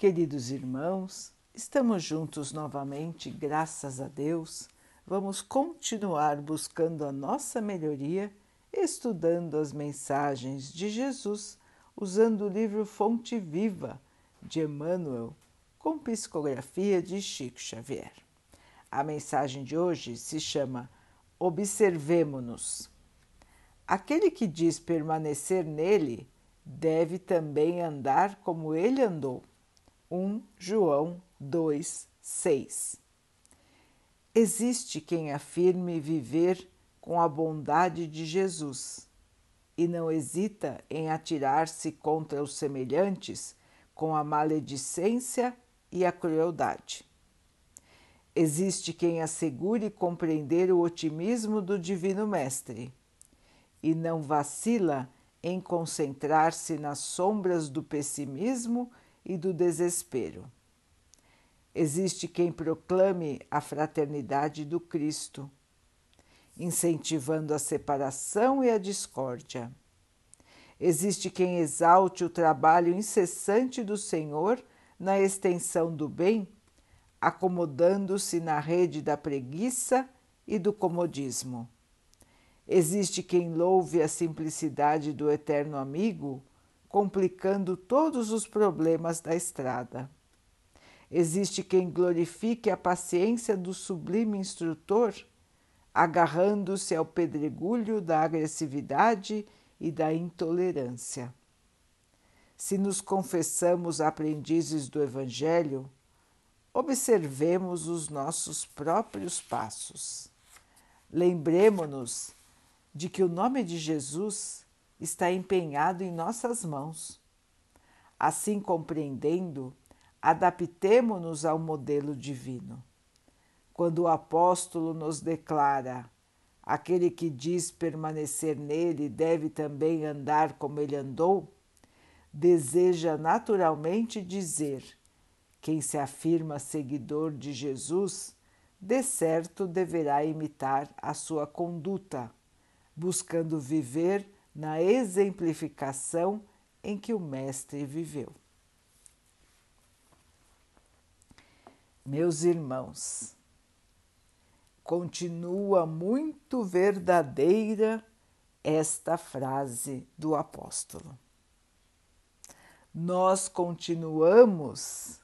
Queridos irmãos, estamos juntos novamente, graças a Deus. Vamos continuar buscando a nossa melhoria, estudando as mensagens de Jesus, usando o livro Fonte Viva de Emmanuel, com psicografia de Chico Xavier. A mensagem de hoje se chama Observemo-nos. Aquele que diz permanecer nele deve também andar como ele andou 1 João 2, 6. Existe quem afirme viver com a bondade de Jesus e não hesita em atirar-se contra os semelhantes com a maledicência e a crueldade. Existe quem assegure compreender o otimismo do Divino Mestre e não vacila em concentrar-se nas sombras do pessimismo e do desespero. Existe quem proclame a fraternidade do Cristo, incentivando a separação e a discórdia. Existe quem exalte o trabalho incessante do Senhor na extensão do bem, acomodando-se na rede da preguiça e do comodismo. Existe quem louve a simplicidade do eterno amigo, complicando todos os problemas da estrada. Existe quem glorifique a paciência do sublime instrutor, agarrando-se ao pedregulho da agressividade e da intolerância. Se nos confessamos aprendizes do Evangelho, observemos os nossos próprios passos. Lembremos-nos de que o nome de Jesus está empenhado em nossas mãos. Assim compreendendo, adaptemo-nos ao modelo divino. Quando o apóstolo nos declara: aquele que diz permanecer nele deve também andar como ele andou, deseja naturalmente dizer: quem se afirma seguidor de Jesus, de certo deverá imitar a sua conduta, buscando viver na exemplificação em que o Mestre viveu. Meus irmãos, continua muito verdadeira esta frase do apóstolo. Nós continuamos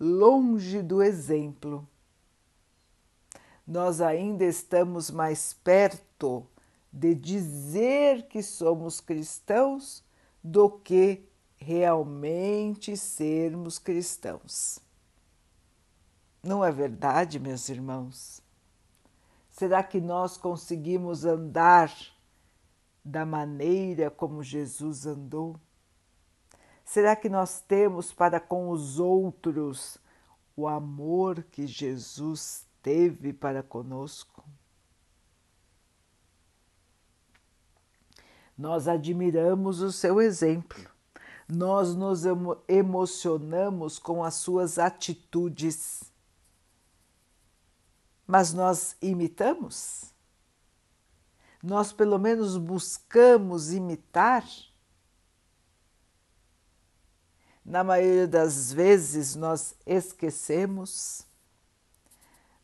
longe do exemplo. Nós ainda estamos mais perto de dizer que somos cristãos do que realmente sermos cristãos. Não é verdade, meus irmãos? Será que nós conseguimos andar da maneira como Jesus andou? Será que nós temos para com os outros o amor que Jesus teve para conosco? Nós admiramos o seu exemplo, nós nos emocionamos com as suas atitudes. Mas nós imitamos? Nós, pelo menos, buscamos imitar? Na maioria das vezes, nós esquecemos,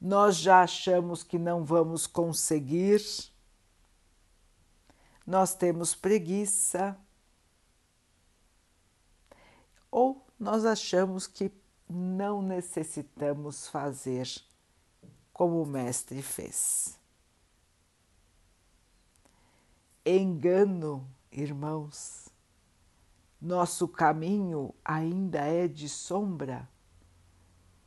nós já achamos que não vamos conseguir nós temos preguiça ou nós achamos que não necessitamos fazer como o Mestre fez. Engano, irmãos, nosso caminho ainda é de sombra,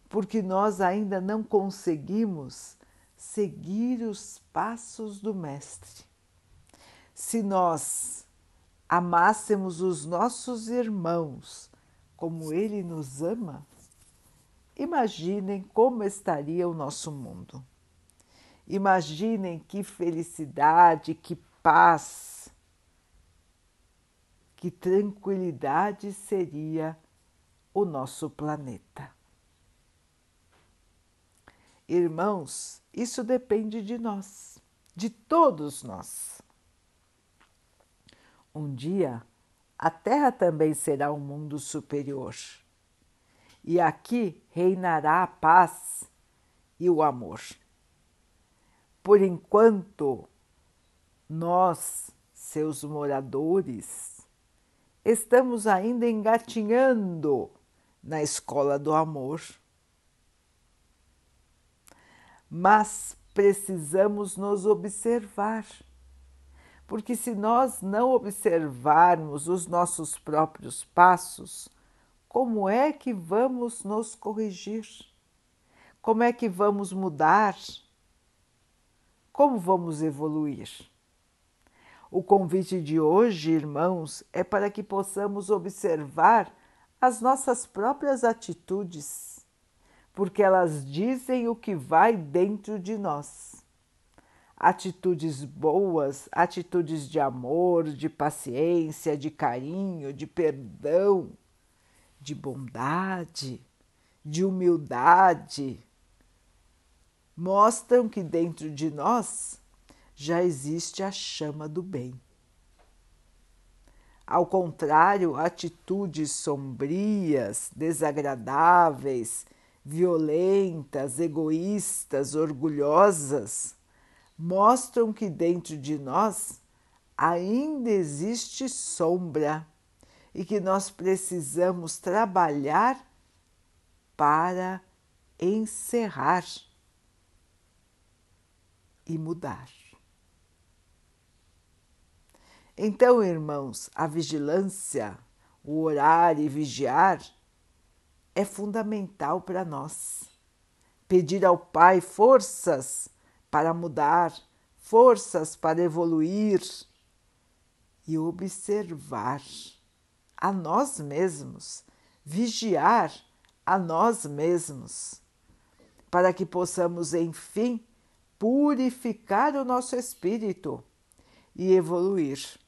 porque nós ainda não conseguimos seguir os passos do Mestre se nós amássemos os nossos irmãos como Ele nos ama, imaginem como estaria o nosso mundo. Imaginem que felicidade, que paz, que tranquilidade seria o nosso planeta. Irmãos, isso depende de nós, de todos nós. Um dia, a Terra também será um mundo superior. e aqui reinará a paz e o amor. Por enquanto, nós, seus moradores, estamos ainda engatinhando na escola do amor. Mas precisamos nos observar, porque se nós não observarmos os nossos próprios passos, como é que vamos nos corrigir? Como é que vamos mudar? Como vamos evoluir? O convite de hoje, irmãos, é para que possamos observar as nossas próprias atitudes, porque elas dizem o que vai dentro de nós. Atitudes boas, atitudes de amor, de paciência, de carinho, de perdão, de bondade, de humildade, mostram que dentro de nós já existe a chama do bem. Ao contrário, atitudes sombrias, desagradáveis, violentas, egoístas, orgulhosas, mostram que dentro de nós ainda existe sombra e que nós precisamos trabalhar para encerrar e mudar. Então, irmãos, a vigilância, o orar e vigiar é fundamental para nós. Pedir ao Pai forças para mudar, forças para evoluir e observar a nós mesmos, vigiar a nós mesmos, para que possamos, enfim, purificar o nosso espírito e evoluir.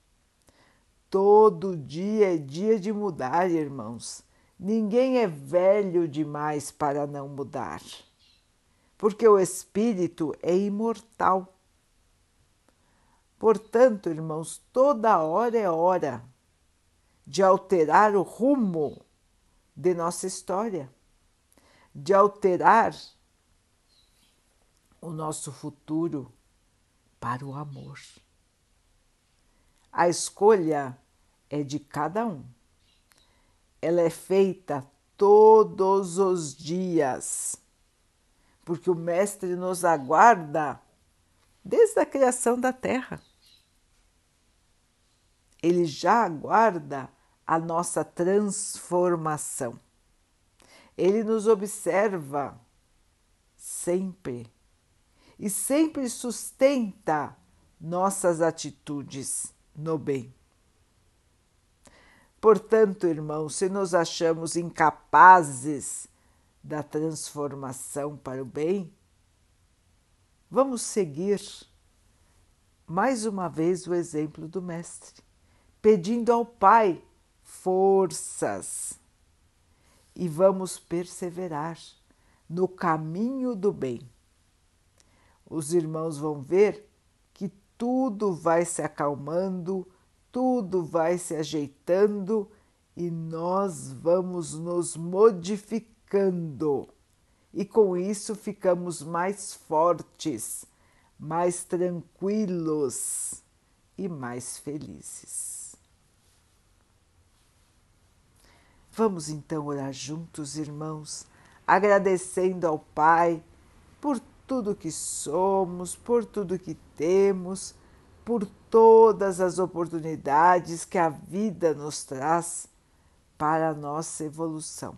Todo dia é dia de mudar, irmãos. Ninguém é velho demais para não mudar, porque o espírito é imortal. Portanto, irmãos, toda hora é hora de alterar o rumo de nossa história, de alterar o nosso futuro para o amor. A escolha é de cada um. Ela é feita todos os dias, porque o Mestre nos aguarda desde a criação da Terra. Ele já aguarda a nossa transformação. Ele nos observa sempre e sempre sustenta nossas atitudes no bem. Portanto, irmãos, se nos achamos incapazes da transformação para o bem, vamos seguir mais uma vez o exemplo do Mestre, pedindo ao Pai forças e vamos perseverar no caminho do bem os irmãos vão ver que tudo vai se acalmando, tudo vai se ajeitando e nós vamos nos modificando. E com isso ficamos mais fortes, mais tranquilos e mais felizes. Vamos então orar juntos, irmãos, agradecendo ao Pai por tudo que somos, por tudo que temos, por todas as oportunidades que a vida nos traz para a nossa evolução,